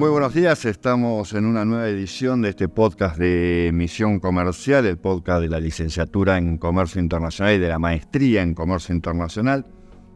Muy buenos días, estamos en una nueva edición de este podcast de Misión Comercial, el podcast de la licenciatura en Comercio Internacional y de la maestría en Comercio Internacional.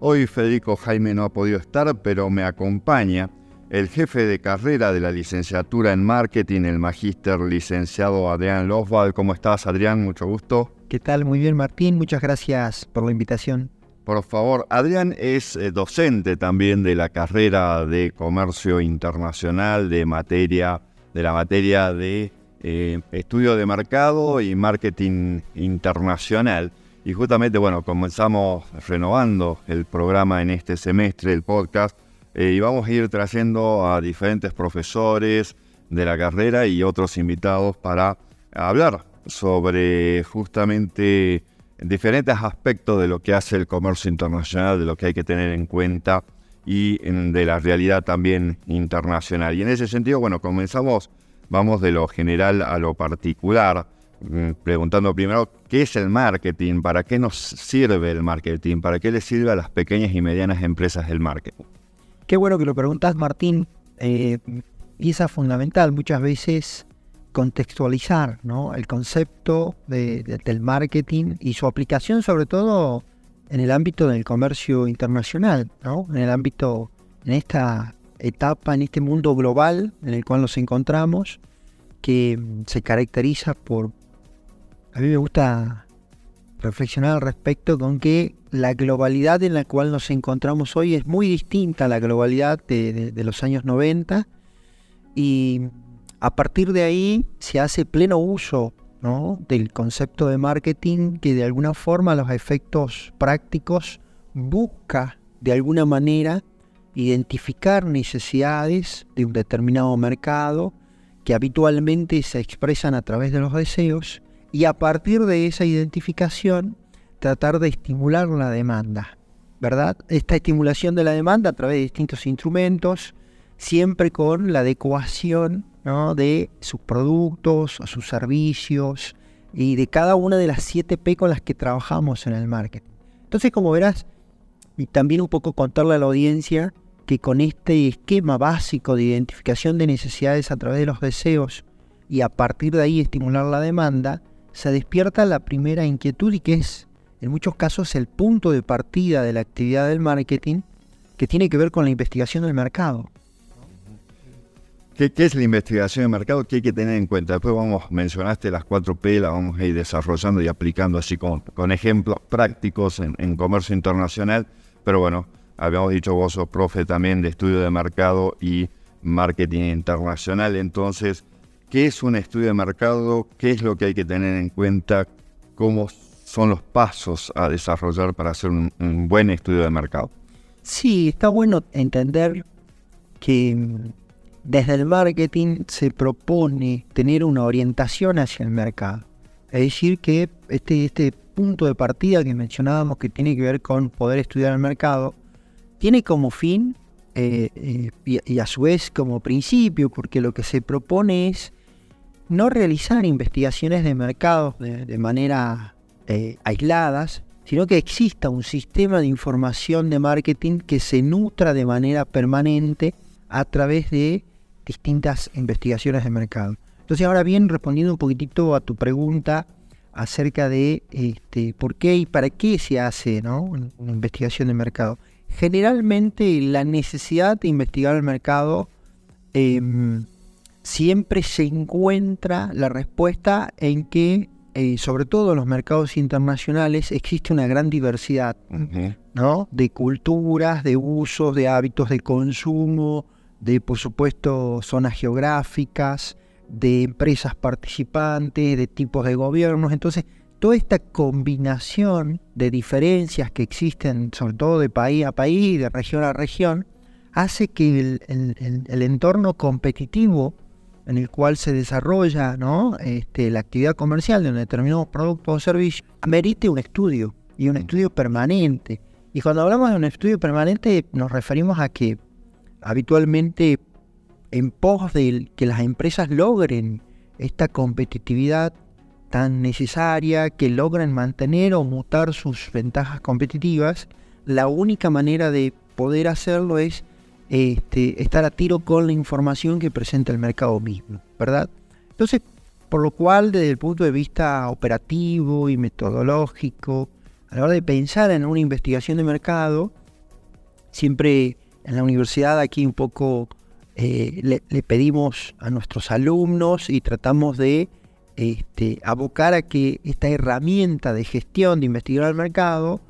Hoy Federico Jaime no ha podido estar, pero me acompaña el jefe de carrera de la licenciatura en Marketing, el magíster licenciado Adrián Loswald. ¿Cómo estás, Adrián? Mucho gusto. ¿Qué tal? Muy bien, Martín. Muchas gracias por la invitación. Por favor, Adrián es eh, docente también de la carrera de comercio internacional, de materia, de la materia de eh, estudio de mercado y marketing internacional. Y justamente, bueno, comenzamos renovando el programa en este semestre, el podcast, eh, y vamos a ir trayendo a diferentes profesores de la carrera y otros invitados para hablar sobre justamente diferentes aspectos de lo que hace el comercio internacional, de lo que hay que tener en cuenta y de la realidad también internacional. Y en ese sentido, bueno, comenzamos, vamos de lo general a lo particular, mm, preguntando primero qué es el marketing, para qué nos sirve el marketing, para qué le sirve a las pequeñas y medianas empresas el marketing. Qué bueno que lo preguntas, Martín. Eh, pieza fundamental. Muchas veces contextualizar el concepto del marketing y su aplicación sobre todo en el ámbito del comercio internacional, en el ámbito, en esta etapa, en este mundo global en el cual nos encontramos, que se caracteriza por, a mí me gusta reflexionar al respecto con que la globalidad en la cual nos encontramos hoy es muy distinta a la globalidad de, de los años 90 y a partir de ahí se hace pleno uso del concepto de marketing que de alguna forma los efectos prácticos busca de alguna manera identificar necesidades de un determinado mercado que habitualmente se expresan a través de los deseos y a partir de esa identificación tratar de estimular la demanda, ¿verdad? Esta estimulación de la demanda a través de distintos instrumentos, siempre con la adecuación de sus productos, sus servicios y de cada una de las 7 P con las que trabajamos en el marketing. Entonces, como verás, y también un poco contarle a la audiencia que con este esquema básico de identificación de necesidades a través de los deseos y a partir de ahí estimular la demanda, se despierta la primera inquietud y que es en muchos casos el punto de partida de la actividad del marketing que tiene que ver con la investigación del mercado. ¿Qué, es la investigación de mercado? ¿Qué hay que tener en cuenta? Después vamos, mencionaste las 4P, las vamos a ir desarrollando y aplicando así con, con ejemplos prácticos en, comercio internacional. Pero bueno, habíamos dicho vos sos profe también de estudio de mercado y marketing internacional. Entonces, ¿qué es un estudio de mercado? ¿Qué es lo que hay que tener en cuenta? ¿Cómo son los pasos a desarrollar para hacer un buen estudio de mercado? Sí, está bueno entender que desde el marketing se propone tener una orientación hacia el mercado. Es decir, que este, este punto de partida que mencionábamos que tiene que ver con poder estudiar el mercado, tiene como fin eh, eh, y, a su vez como principio, porque lo que se propone es no realizar investigaciones de mercado de, manera eh, aisladas, sino que exista un sistema de información de marketing que se nutra de manera permanente a través de distintas investigaciones de mercado. Entonces, ahora bien, respondiendo un poquitito a tu pregunta acerca de este, por qué y para qué se hace una investigación de mercado. Generalmente la necesidad de investigar el mercado em, siempre se encuentra la respuesta en que, eh, sobre todo en los mercados internacionales, existe una gran diversidad ¿no? de culturas, de usos, de hábitos de consumo, de por supuesto zonas geográficas, de empresas participantes, de tipos de gobiernos. Entonces, toda esta combinación de diferencias que existen, sobre todo de país a país, de región a región, hace que el, entorno competitivo en el cual se desarrolla ¿no? este, la actividad comercial de un determinado producto o servicio, merite un estudio y un estudio permanente. Y cuando hablamos de un estudio permanente nos referimos a que habitualmente en pos de que las empresas logren esta competitividad tan necesaria, que logren mantener o mutar sus ventajas competitivas, la única manera de poder hacerlo es este, estar a tiro con la información que presenta el mercado mismo, ¿verdad? Entonces, por lo cual, desde el punto de vista operativo y metodológico, a la hora de pensar en una investigación de mercado, siempre en la universidad aquí un poco eh, le, pedimos a nuestros alumnos y tratamos de este, abocar a que esta herramienta de gestión de investigar el mercado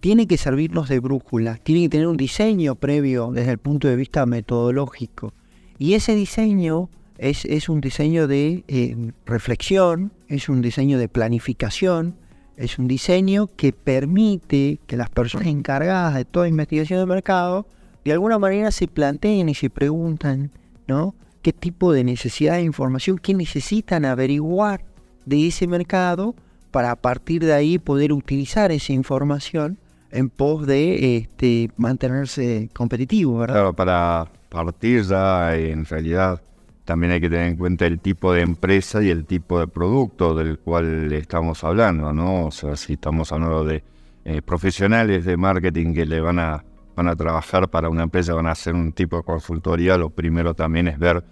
tiene que servirnos de brújula, tiene que tener un diseño previo desde el punto de vista metodológico. Y ese diseño es, un diseño de eh, reflexión, es un diseño de planificación, es un diseño que permite que las personas encargadas de toda investigación de mercado de alguna manera se planteen y se preguntan, ¿no? ¿Qué tipo de necesidad de información, qué necesitan averiguar de ese mercado para a partir de ahí poder utilizar esa información en pos de este, mantenerse competitivo, ¿verdad? Claro, para partir ya en realidad también hay que tener en cuenta el tipo de empresa y el tipo de producto del cual estamos hablando, ¿no? O sea, si estamos hablando de eh, profesionales de marketing que le van a van a trabajar para una empresa, van a hacer un tipo de consultoría, lo primero también es ver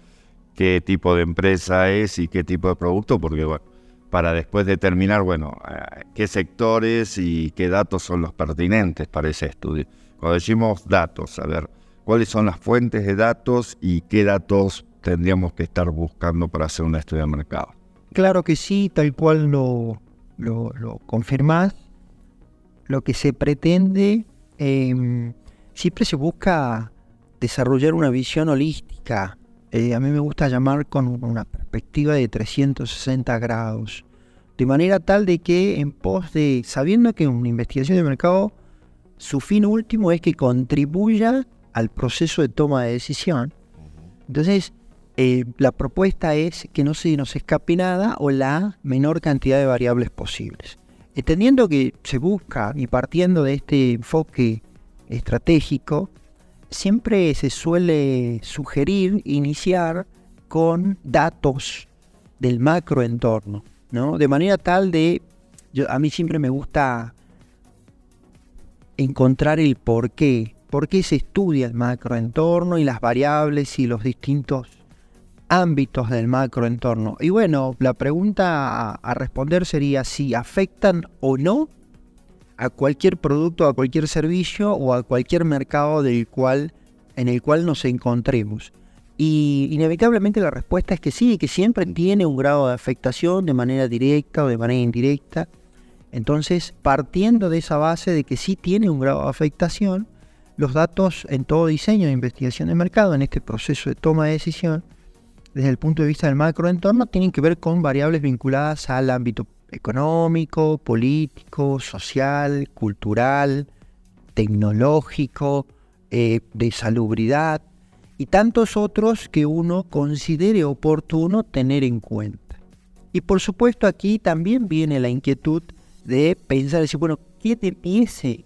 qué tipo de empresa es y qué tipo de producto, porque bueno, para después determinar, bueno, eh, qué sectores y qué datos son los pertinentes para ese estudio. Cuando decimos datos, a ver, cuáles son las fuentes de datos y qué datos tendríamos que estar buscando para hacer un estudio de mercado. Claro que sí, tal cual lo, lo, lo confirmás. Lo que se pretende eh, siempre se busca desarrollar una visión holística. Eh, a mí me gusta llamar con una perspectiva de 360 grados. De manera tal de que en pos de, sabiendo que una investigación de mercado, su fin último es que contribuya al proceso de toma de decisión. Entonces, eh, la propuesta es que no se nos escape nada o la menor cantidad de variables posibles. Entendiendo que se busca y partiendo de este enfoque estratégico, siempre se suele sugerir iniciar con datos del macroentorno, ¿no? De manera tal de, a mí siempre me gusta encontrar el por qué, por qué se estudia el macroentorno y las variables y los distintos ámbitos del macroentorno. Y bueno, la pregunta a responder sería si afectan o no a cualquier producto, a cualquier servicio o a cualquier mercado del cual, en el cual nos encontremos. Y inevitablemente la respuesta es que sí, que siempre tiene un grado de afectación de manera directa o de manera indirecta. Entonces, partiendo de esa base de que sí tiene un grado de afectación, los datos en todo diseño de investigación de mercado, en este proceso de toma de decisión, desde el punto de vista del macroentorno, tienen que ver con variables vinculadas al ámbito económico, político, social, cultural, tecnológico, eh, de salubridad y tantos otros que uno considere oportuno tener en cuenta. Y por supuesto aquí también viene la inquietud de pensar, decir, bueno, ¿qué debiese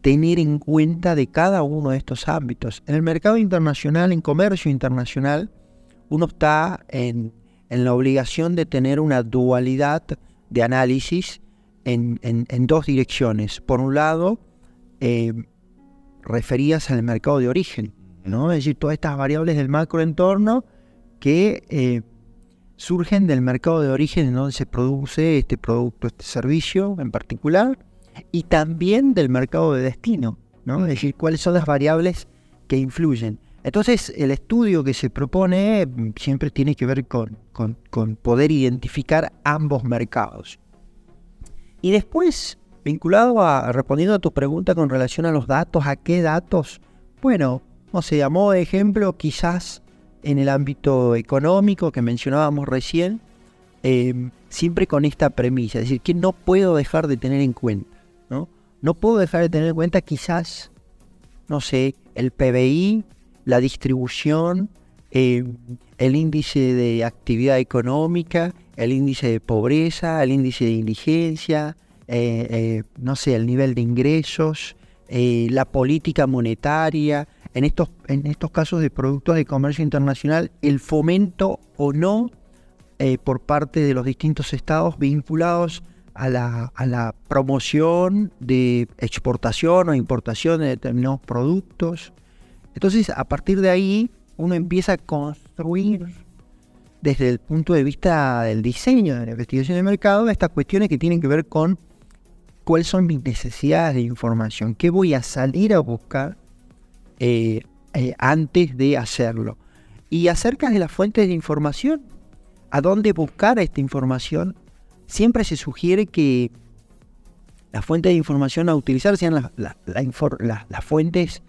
tener en cuenta de cada uno de estos ámbitos? En el mercado internacional, en comercio internacional, uno está en, en la obligación de tener una dualidad de análisis en, dos direcciones. Por un lado, eh, referías al mercado de origen, ¿no? Es decir, todas estas variables del macroentorno que eh, surgen del mercado de origen en donde se produce este producto, este servicio en particular, y también del mercado de destino, ¿no? Es decir, cuáles son las variables que influyen. Entonces, el estudio que se propone mm, siempre tiene que ver con, poder identificar ambos mercados. Y después, vinculado a, respondiendo a tu pregunta con relación a los datos, ¿a qué datos? Bueno, no se llamó de ejemplo quizás en el ámbito económico que mencionábamos recién, em, siempre con esta premisa, es decir, que no puedo dejar de tener en cuenta, ¿no? No puedo dejar de tener en cuenta quizás, no sé, el PBI la distribución eh, el índice de actividad económica, el índice de pobreza, el índice de indigencia, eh, eh, no sé, el nivel de ingresos, la política monetaria, en estos, en estos casos de productos de comercio internacional, el fomento o no por parte de los distintos estados vinculados a la, a la promoción de exportación o importación de determinados productos. Entonces, a partir de ahí, uno empieza a construir desde el punto de vista del diseño, de la investigación de mercado, estas cuestiones que tienen que ver con cuáles son mis necesidades de información, qué voy a salir a buscar eh, eh, antes de hacerlo. Y acerca de las fuentes de información, a dónde buscar esta información, siempre se sugiere que las fuentes de información a utilizar sean las fuentes,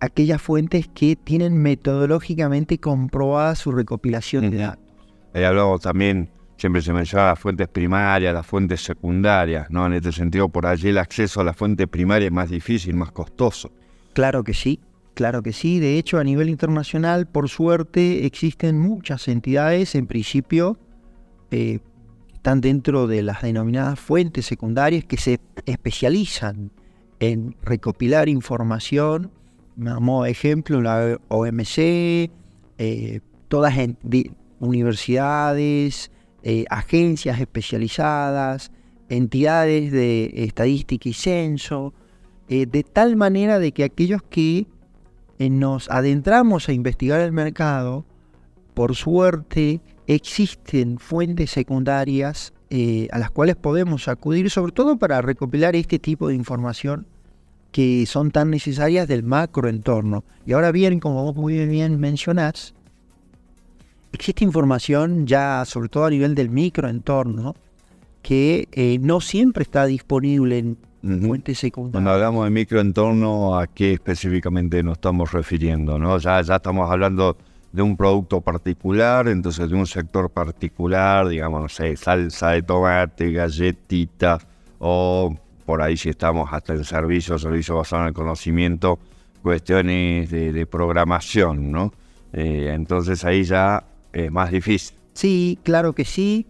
aquellas fuentes que tienen metodológicamente comprobada su recopilación de datos. Ahí hablamos también, siempre se menciona las fuentes primarias, las fuentes secundarias, ¿no? En este sentido, por allí el acceso a la fuente primaria es más difícil, más costoso. Claro que sí, claro que sí. De hecho, a nivel internacional, por suerte, existen muchas entidades, en principio, eh, están dentro de las denominadas fuentes secundarias que se especializan en recopilar información. Como ejemplo, la OMC, eh, todas en, universidades, eh, agencias especializadas, entidades de estadística y censo, eh, de tal manera de que aquellos que nos adentramos a investigar el mercado, por suerte existen fuentes secundarias a las cuales podemos acudir, sobre todo para recopilar este tipo de información que son tan necesarias del macroentorno. Y ahora bien, como vos muy bien mencionás, existe información ya, sobre todo a nivel del microentorno, que eh, no siempre está disponible en fuentes secundarias. Cuando hablamos de microentorno, ¿a qué específicamente nos estamos refiriendo? ¿no? Ya, ya estamos hablando de un producto particular, entonces de un sector particular, digamos, no sé, salsa de tomate, galletita, o por ahí si estamos hasta en servicio, servicio basado en el conocimiento, cuestiones de, programación, ¿no? Eh, entonces ahí ya es más difícil. Sí, claro que sí.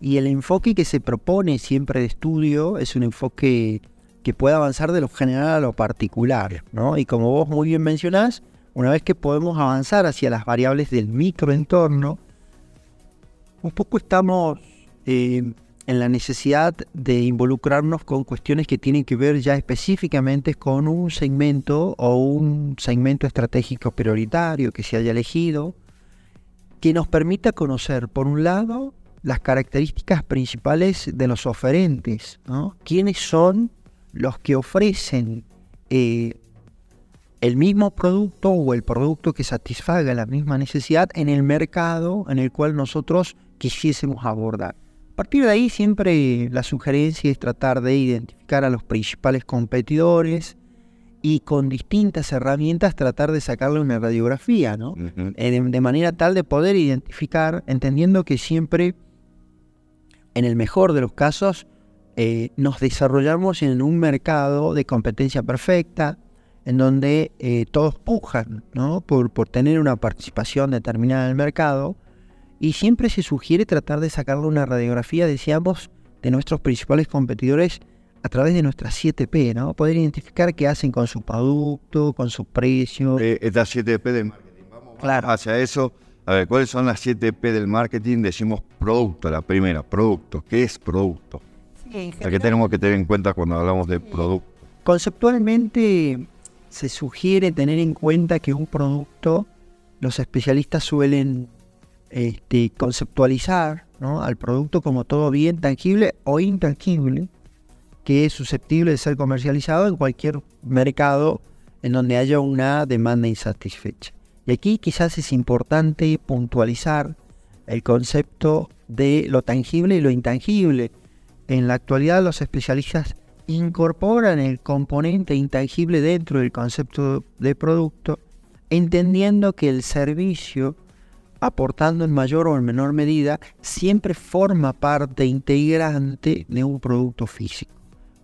Y el enfoque que se propone siempre de estudio es un enfoque que puede avanzar de lo general a lo particular, ¿no? Y como vos muy bien mencionás, una vez que podemos avanzar hacia las variables del microentorno, un poco estamos eh, en la necesidad de involucrarnos con cuestiones que tienen que ver ya específicamente con un segmento o un segmento estratégico prioritario que se haya elegido, que nos permita conocer, por un lado, las características principales de los oferentes, ¿no? ¿Quiénes son los que ofrecen eh, el mismo producto o el producto que satisfaga la misma necesidad en el mercado en el cual nosotros quisiésemos abordar. A partir de ahí siempre la sugerencia es tratar de identificar a los principales competidores y con distintas herramientas tratar de sacarle una radiografía, ¿no? Eh, de, manera tal de poder identificar, entendiendo que siempre, en el mejor de los casos, eh, nos desarrollamos en un mercado de competencia perfecta, en donde eh, todos pujan ¿no? por, por tener una participación determinada en el mercado y siempre se sugiere tratar de sacarle una radiografía, decíamos, de nuestros principales competidores a través de nuestras 7P, ¿no? Poder identificar qué hacen con su producto, con su precio. Eh, estas 7P del marketing. Vamos, claro. hacia eso. A ver, ¿cuáles son las 7P del marketing? Decimos producto, la primera, producto. ¿Qué es producto? Sí, ¿Qué tenemos que tener en cuenta cuando hablamos de producto? Conceptualmente, se sugiere tener en cuenta que un producto, los especialistas suelen este, conceptualizar al producto como todo bien tangible o intangible que es susceptible de ser comercializado en cualquier mercado en donde haya una demanda insatisfecha. Y aquí quizás es importante puntualizar el concepto de lo tangible y lo intangible. En la actualidad los especialistas incorporan el componente intangible dentro del concepto de producto, entendiendo que el servicio, aportando en mayor o en menor medida, siempre forma parte integrante de un producto físico.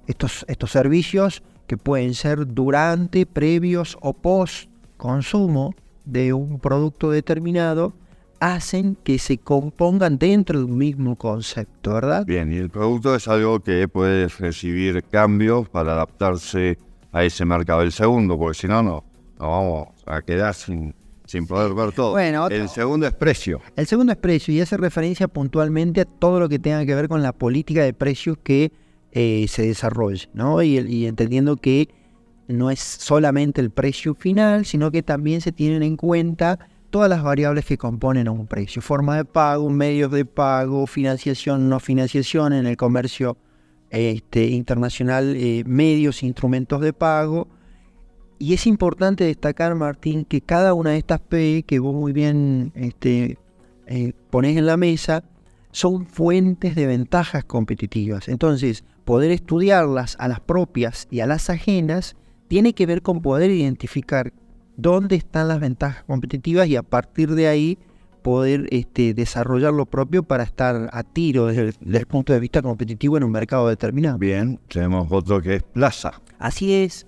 Estos, estos servicios que pueden ser durante, previos o post consumo, de un producto determinado hacen que se compongan dentro de un mismo concepto, ¿verdad? Bien, y el producto es algo que puede recibir cambios para adaptarse a ese mercado. El segundo, porque si no, no, no vamos a quedar sin, sin poder ver todo. Bueno, el segundo es precio. El segundo es precio y hace referencia puntualmente a todo lo que tenga que ver con la política de precios que eh, se desarrolle, ¿no? Y, y entendiendo que no es solamente el precio final, sino que también se tienen en cuenta todas las variables que componen a un precio. Forma de pago, medios de pago, financiación, no financiación en el comercio este, internacional, eh, medios, instrumentos de pago. Y es importante destacar, Martín, que cada una de estas P que vos muy bien este, eh, pones en la mesa son fuentes de ventajas competitivas. Entonces, poder estudiarlas a las propias y a las ajenas tiene que ver con poder identificar dónde están las ventajas competitivas y a partir de ahí poder este, desarrollar lo propio para estar a tiro desde el, punto de vista competitivo en un mercado determinado. Bien, tenemos otro que es Plaza. Así es.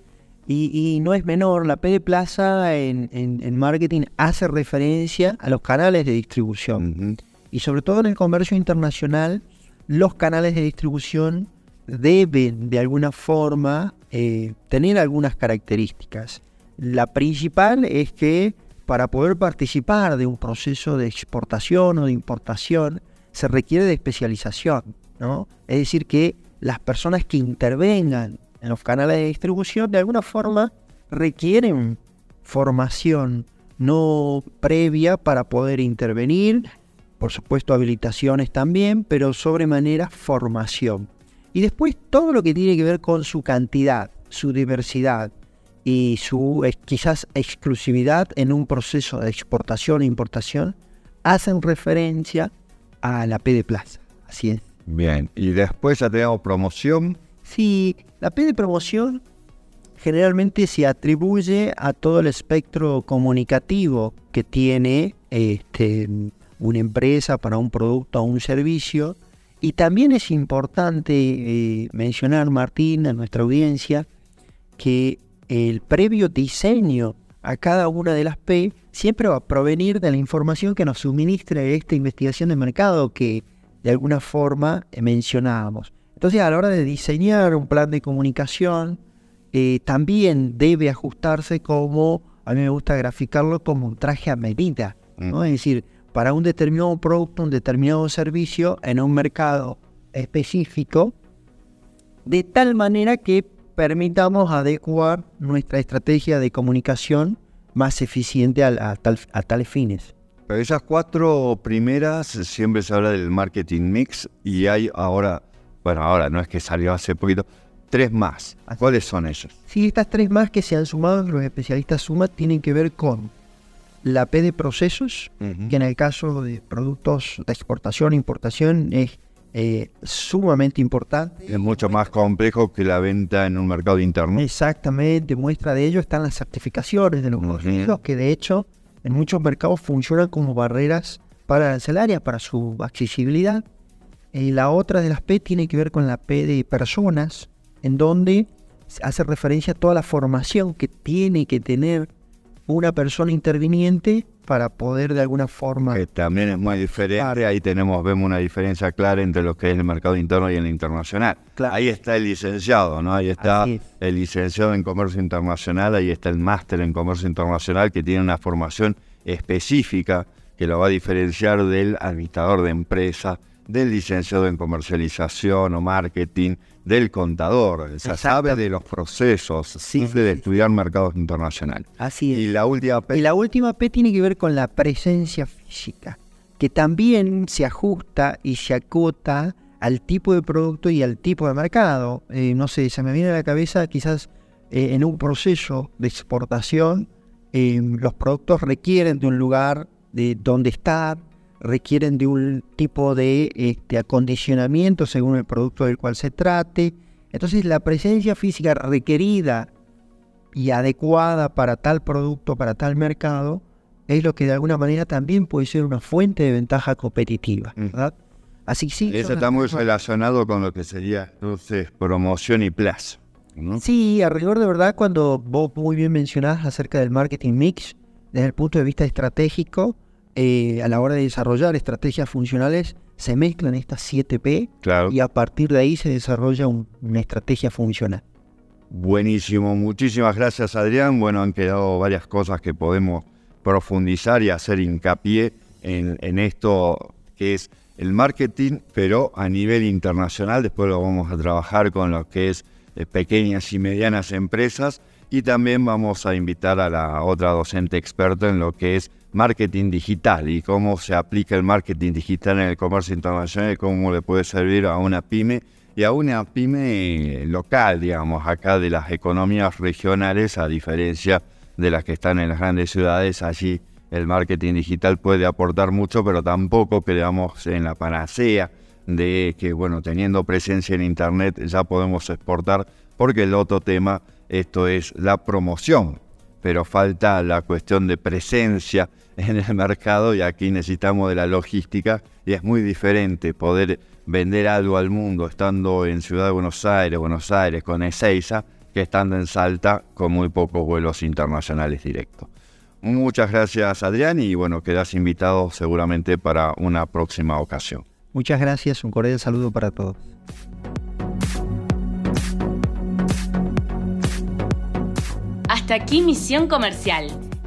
Y, no es menor, la P de Plaza en, marketing hace referencia a los canales de distribución. Y sobre todo en el comercio internacional, los canales de distribución deben de alguna forma eh, tener algunas características. La principal es que para poder participar de un proceso de exportación o de importación se requiere de especialización, ¿no? Es decir, que las personas que intervengan en los canales de distribución de alguna forma requieren formación no previa para poder intervenir, por supuesto habilitaciones también, pero sobremanera formación. Y después todo lo que tiene que ver con su cantidad, su diversidad, y su quizás exclusividad en un proceso de exportación e importación hacen referencia a la P de Plaza. Así es. Bien, y después ya tenemos promoción. Sí, la P de promoción generalmente se atribuye a todo el espectro comunicativo que tiene este, una empresa para un producto o un servicio. Y también es importante eh, mencionar, Martín, a nuestra audiencia, que el previo diseño a cada una de las P siempre va a provenir de la información que nos suministre esta investigación de mercado que de alguna forma mencionábamos. Entonces a la hora de diseñar un plan de comunicación, eh, también debe ajustarse como, a mí me gusta graficarlo como un traje a medida, ¿no? Mm. Es decir, para un determinado producto, un determinado servicio en un mercado específico, de tal manera que permitamos adecuar nuestra estrategia de comunicación más eficiente a, tales fines. Pero esas cuatro primeras siempre se habla del marketing mix y hay ahora, bueno, ahora no es que salió hace poquito, tres más. ¿Cuáles son ellos? Sí, estas tres más que se han sumado, los especialistas suman, tienen que ver con la P de procesos, que en el caso de productos de exportación e importación es eh, sumamente importante. Es mucho más complejo que la venta en un mercado interno. Exactamente, muestra de ello están las certificaciones de los uh que de hecho en muchos mercados funcionan como barreras para arancelaria, para su accesibilidad. Y la otra de las P tiene que ver con la P de personas, en donde hace referencia a toda la formación que tiene que tener una persona interviniente para poder de alguna forma... Que también es muy diferente, ahí tenemos, vemos una diferencia clara entre lo que es el mercado interno y el internacional. Ahí está el licenciado, ¿no? Ahí está el licenciado en comercio internacional, ahí está el máster en comercio internacional que tiene una formación específica que lo va a diferenciar del administrador de empresa, del licenciado en comercialización o marketing, del contador, o sea, sabe de los procesos, simple de estudiar mercados internacionales. Así es. Y la última P. Y la última P tiene que ver con la presencia física, que también se ajusta y se acota al tipo de producto y al tipo de mercado. Eh, no sé, se me viene a la cabeza quizás eh, en un proceso de exportación, eh, los productos requieren de un lugar de donde estar, requieren de un tipo de este, acondicionamiento según el producto del cual se trate. Entonces la presencia física requerida y adecuada para tal producto, para tal mercado, es lo que de alguna manera también puede ser una fuente de ventaja competitiva. Mm. ¿verdad? Así sí. Eso está muy relacionado con lo que sería entonces promoción y plazo. Sí, alrededor de verdad, cuando vos muy bien mencionás acerca del marketing mix, desde el punto de vista estratégico, eh, a la hora de desarrollar estrategias funcionales, se mezclan estas 7P y a partir de ahí se desarrolla una estrategia funcional. Buenísimo, muchísimas gracias Adrián. Bueno, han quedado varias cosas que podemos profundizar y hacer hincapié en, esto que es el marketing, pero a nivel internacional. Después lo vamos a trabajar con lo que es eh, pequeñas y medianas empresas y también vamos a invitar a la otra docente experta en lo que es marketing digital y cómo se aplica el marketing digital en el comercio internacional y cómo le puede servir a una pyme y a una pyme local, digamos, acá de las economías regionales, a diferencia de las que están en las grandes ciudades, allí el marketing digital puede aportar mucho, pero tampoco creamos en la panacea de que, bueno, teniendo presencia en Internet ya podemos exportar, porque el otro tema, esto es la promoción, pero falta la cuestión de presencia en el mercado y aquí necesitamos de la logística y es muy diferente poder vender algo al mundo estando en Ciudad de Buenos Aires, Buenos Aires con Ezeiza, que estando en Salta con muy pocos vuelos internacionales directos. Muchas gracias Adrián y bueno, quedas invitado seguramente para una próxima ocasión. Muchas gracias, un cordial saludo para todos. Hasta aquí Misión Comercial,